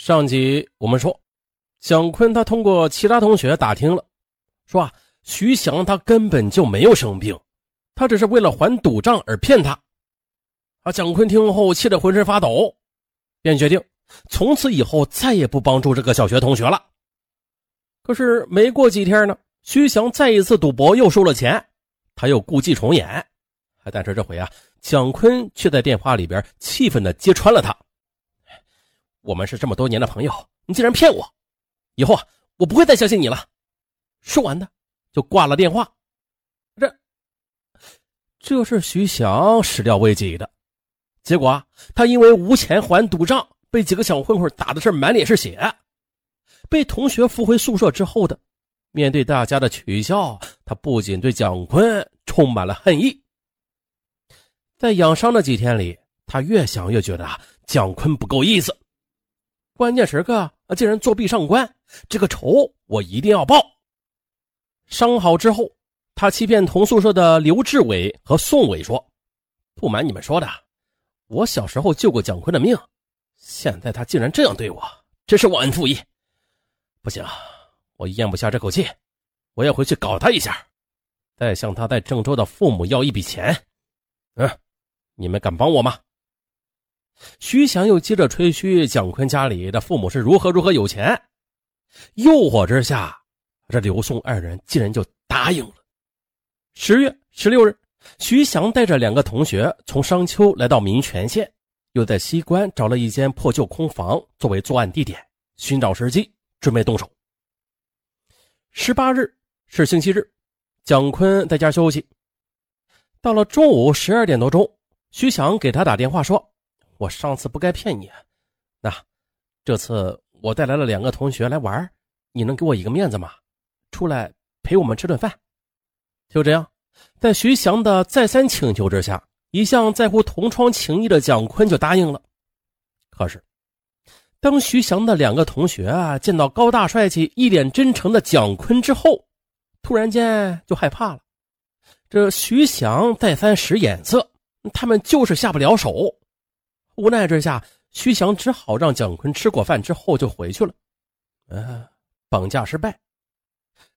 上集我们说，蒋坤他通过其他同学打听了，说啊，徐翔他根本就没有生病，他只是为了还赌账而骗他。啊，蒋坤听后气得浑身发抖，便决定从此以后再也不帮助这个小学同学了。可是没过几天呢，徐翔再一次赌博又输了钱，他又故伎重演，但是这回啊，蒋坤却在电话里边气愤地揭穿了他。我们是这么多年的朋友，你竟然骗我！以后啊，我不会再相信你了。说完的就挂了电话。这，这是徐翔始料未及的。结果啊，他因为无钱还赌账，被几个小混混打的是满脸是血。被同学扶回宿舍之后的，面对大家的取笑，他不仅对蒋坤充满了恨意。在养伤的几天里，他越想越觉得，蒋坤不够意思。关键时刻啊，竟然作弊上官，这个仇我一定要报。伤好之后，他欺骗同宿舍的刘志伟和宋伟说：“不瞒你们说的，我小时候救过蒋坤的命，现在他竟然这样对我，真是忘恩负义。不行，我咽不下这口气，我要回去搞他一下，再向他在郑州的父母要一笔钱。嗯，你们敢帮我吗？”徐翔又接着吹嘘蒋坤家里的父母是如何如何有钱，诱惑之下，这刘宋二人竟然就答应了。十月十六日，徐翔带着两个同学从商丘来到民权县，又在西关找了一间破旧空房作为作案地点，寻找时机准备动手。十八日是星期日，蒋坤在家休息。到了中午十二点多钟，徐翔给他打电话说。我上次不该骗你，那这次我带来了两个同学来玩，你能给我一个面子吗？出来陪我们吃顿饭。就这样，在徐翔的再三请求之下，一向在乎同窗情谊的蒋坤就答应了。可是，当徐翔的两个同学啊见到高大帅气、一脸真诚的蒋坤之后，突然间就害怕了。这徐翔再三使眼色，他们就是下不了手。无奈之下，徐翔只好让蒋坤吃过饭之后就回去了。嗯，绑架失败。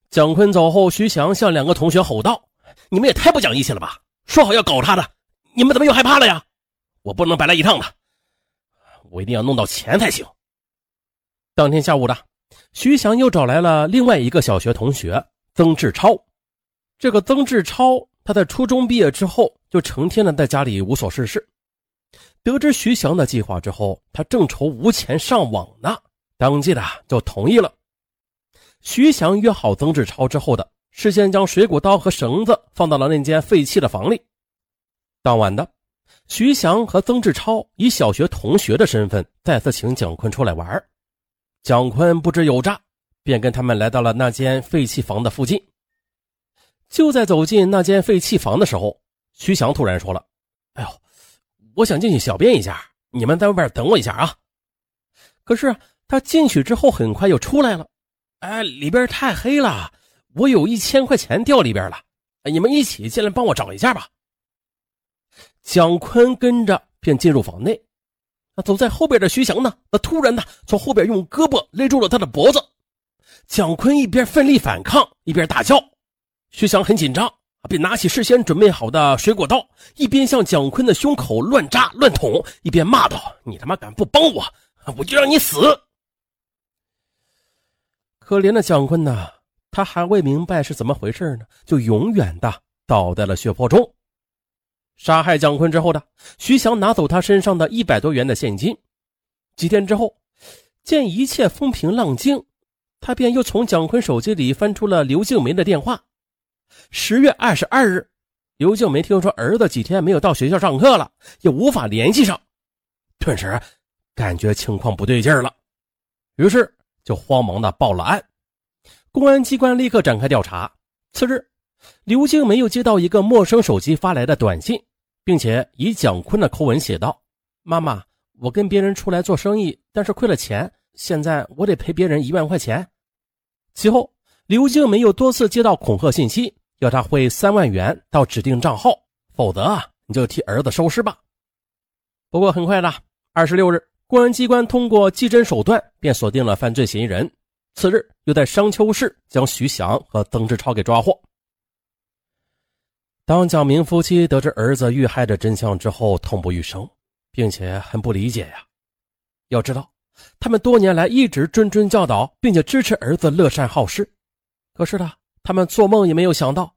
蒋坤走后，徐翔向两个同学吼道：“你们也太不讲义气了吧！说好要搞他的，你们怎么又害怕了呀？我不能白来一趟的，我一定要弄到钱才行。”当天下午的，徐翔又找来了另外一个小学同学曾志超。这个曾志超，他在初中毕业之后就成天的在家里无所事事。得知徐翔的计划之后，他正愁无钱上网呢，当即的就同意了。徐翔约好曾志超之后的，事先将水果刀和绳子放到了那间废弃的房里。当晚的，徐翔和曾志超以小学同学的身份再次请蒋坤出来玩。蒋坤不知有诈，便跟他们来到了那间废弃房的附近。就在走进那间废弃房的时候，徐翔突然说了：“哎呦！”我想进去小便一下，你们在外边等我一下啊！可是他进去之后很快又出来了，哎，里边太黑了，我有一千块钱掉里边了，你们一起进来帮我找一下吧。蒋坤跟着便进入房内，那走在后边的徐翔呢，那突然呢从后边用胳膊勒住了他的脖子，蒋坤一边奋力反抗，一边大叫，徐翔很紧张。便拿起事先准备好的水果刀，一边向蒋坤的胸口乱扎乱捅，一边骂道：“你他妈敢不帮我，我就让你死！”可怜的蒋坤呐，他还未明白是怎么回事呢，就永远的倒在了血泊中。杀害蒋坤之后的徐翔拿走他身上的一百多元的现金。几天之后，见一切风平浪静，他便又从蒋坤手机里翻出了刘静梅的电话。十月二十二日，刘静梅听说儿子几天没有到学校上课了，也无法联系上，顿时感觉情况不对劲了，于是就慌忙的报了案。公安机关立刻展开调查。次日，刘静梅又接到一个陌生手机发来的短信，并且以蒋坤的口吻写道：“妈妈，我跟别人出来做生意，但是亏了钱，现在我得赔别人一万块钱。”其后，刘静梅又多次接到恐吓信息。要他汇三万元到指定账号，否则啊，你就替儿子收尸吧。不过很快的，二十六日，公安机关通过技侦手段，便锁定了犯罪嫌疑人。次日，又在商丘市将徐翔和曾志超给抓获。当蒋明夫妻得知儿子遇害的真相之后，痛不欲生，并且很不理解呀。要知道，他们多年来一直谆谆教导，并且支持儿子乐善好施。可是呢，他们做梦也没有想到，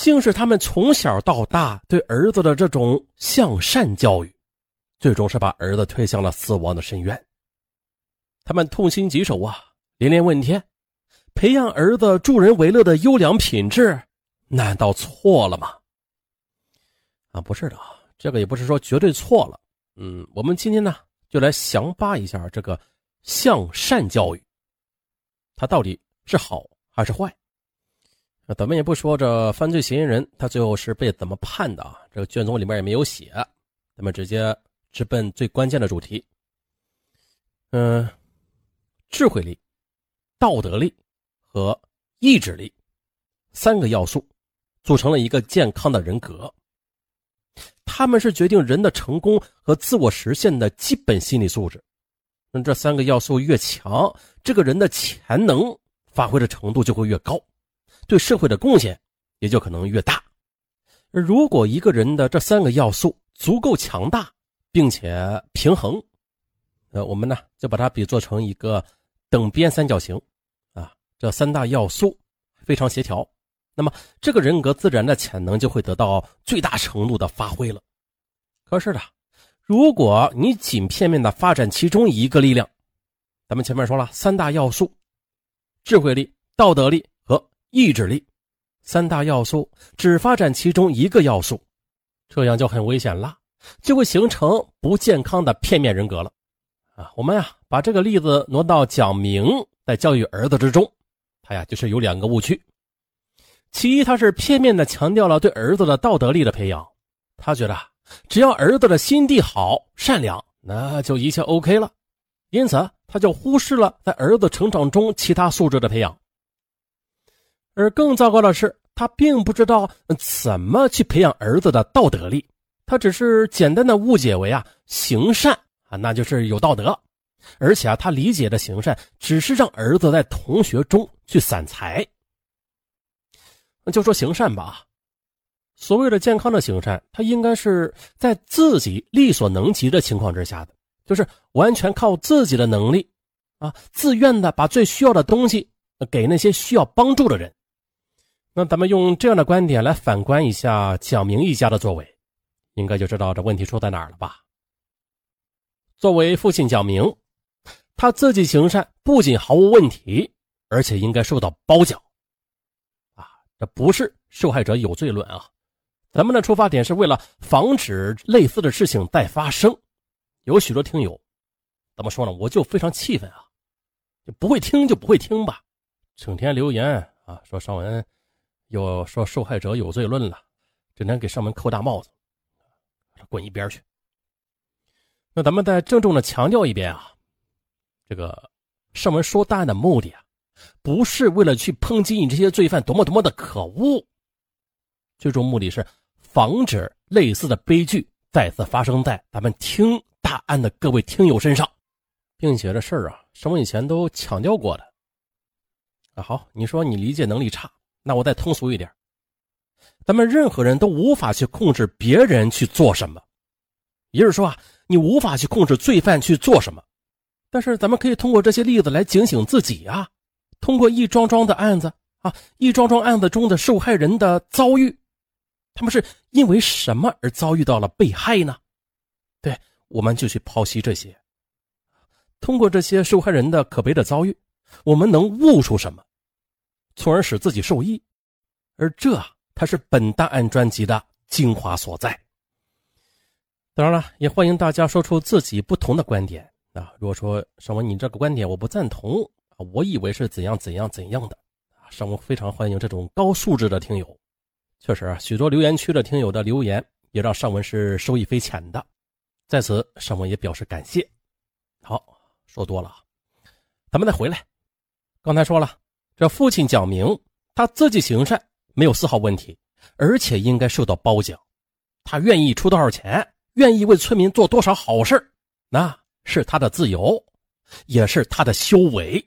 竟是他们从小到大对儿子的这种向善教育，最终是把儿子推向了死亡的深渊。他们痛心疾首啊，连连问天：培养儿子助人为乐的优良品质，难道错了吗？啊，不是的，这个也不是说绝对错了。嗯，我们今天呢，就来详扒一下这个向善教育，它到底是好还是坏？那咱们也不说这犯罪嫌疑人他最后是被怎么判的啊？这个卷宗里面也没有写，咱们直接直奔最关键的主题。嗯，智慧力、道德力和意志力三个要素组成了一个健康的人格。他们是决定人的成功和自我实现的基本心理素质。那这三个要素越强，这个人的潜能发挥的程度就会越高，对社会的贡献也就可能越大。如果一个人的这三个要素足够强大，并且平衡，呃，我们呢就把它比作成一个等边三角形，啊，这三大要素非常协调。那么，这个人格自然的潜能就会得到最大程度的发挥了。可是呢，如果你仅片面的发展其中一个力量，咱们前面说了三大要素：智慧力、道德力意志力。三大要素只发展其中一个要素，这样就很危险了，就会形成不健康的片面人格了。啊，我们呀，把这个例子挪到蒋明在教育儿子之中，他呀就是有两个误区。其一，他是片面的强调了对儿子的道德力的培养，他觉得只要儿子的心地好、善良，那就一切 OK 了，因此他就忽视了在儿子成长中其他素质的培养。而更糟糕的是，他并不知道怎么去培养儿子的道德力，他只是简单的误解为啊行善啊，那就是有道德，而且啊他理解的行善只是让儿子在同学中去散财。就说行善吧，所谓的健康的行善，他应该是在自己力所能及的情况之下的，就是完全靠自己的能力，啊，自愿的把最需要的东西给那些需要帮助的人。那咱们用这样的观点来反观一下蒋明一家的作为，应该就知道这问题出在哪儿了吧？作为父亲蒋明，他自己行善不仅毫无问题，而且应该受到褒奖。啊这不是受害者有罪论啊，咱们的出发点是为了防止类似的事情再发生。有许多听友，怎么说呢？我就非常气愤啊！就不会听就不会听吧，整天留言啊，说尚文又说受害者有罪论了，只能给上门扣大帽子，滚一边去。那咱们再郑重的强调一遍啊，这个上门说大案的目的啊。不是为了去抨击你这些罪犯多么多么的可恶，最终目的是防止类似的悲剧再次发生在咱们听大案的各位听友身上，并且这事儿啊，是我以前都强调过的。啊，好，你说你理解能力差，那我再通俗一点，咱们任何人都无法去控制别人去做什么，也就是说啊，你无法去控制罪犯去做什么，但是咱们可以通过这些例子来警醒自己啊。通过一桩桩的案子啊，一桩桩案子中的受害人的遭遇，他们是因为什么而遭遇到了被害呢？对，我们就去剖析这些。通过这些受害人的可悲的遭遇，我们能悟出什么，从而使自己受益。而这它是本大案专辑的精华所在。当然了，也欢迎大家说出自己不同的观点啊。如果说尚文你这个观点我不赞同。我以为是怎样怎样怎样的啊！尚文非常欢迎这种高素质的听友。确实啊，许多留言区的听友的留言也让尚文是受益匪浅的，在此尚文也表示感谢。好，说多了，咱们再回来。刚才说了，这父亲蒋明他自己行善没有丝毫问题，而且应该受到褒奖。他愿意出多少钱，愿意为村民做多少好事那是他的自由，也是他的修为。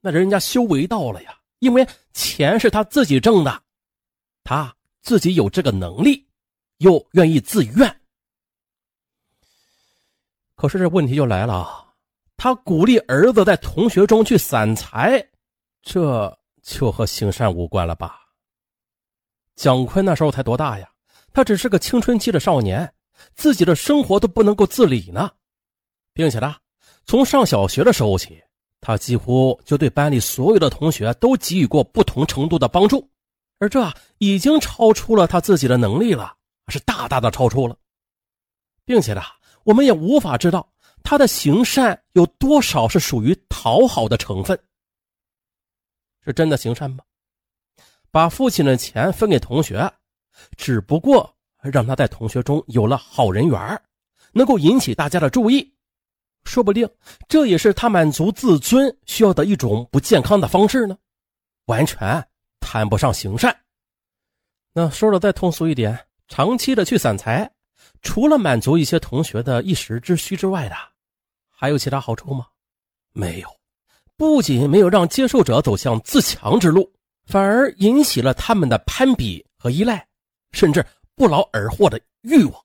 那人家修为到了呀，因为钱是他自己挣的，他自己有这个能力，又愿意自愿。可是这问题就来了，他鼓励儿子在同学中去散财，这就和行善无关了吧？蒋坤那时候才多大呀？他只是个青春期的少年，自己的生活都不能够自理呢，并且呢，从上小学的时候起，他几乎就对班里所有的同学都给予过不同程度的帮助，而这已经超出了他自己的能力了，是大大的超出了，并且呢，我们也无法知道他的行善有多少是属于讨好的成分，是真的行善吗？把父亲的钱分给同学。只不过让他在同学中有了好人缘能够引起大家的注意，说不定这也是他满足自尊需要的一种不健康的方式呢，完全谈不上行善。那说的再通俗一点，长期的去散财，除了满足一些同学的一时之需之外的，还有其他好处吗？没有，不仅没有让接受者走向自强之路，反而引起了他们的攀比和依赖。甚至不劳而获的欲望，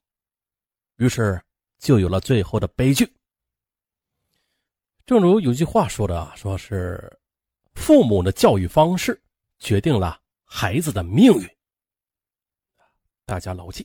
于是就有了最后的悲剧。正如有句话说的，说是父母的教育方式决定了孩子的命运。大家牢记。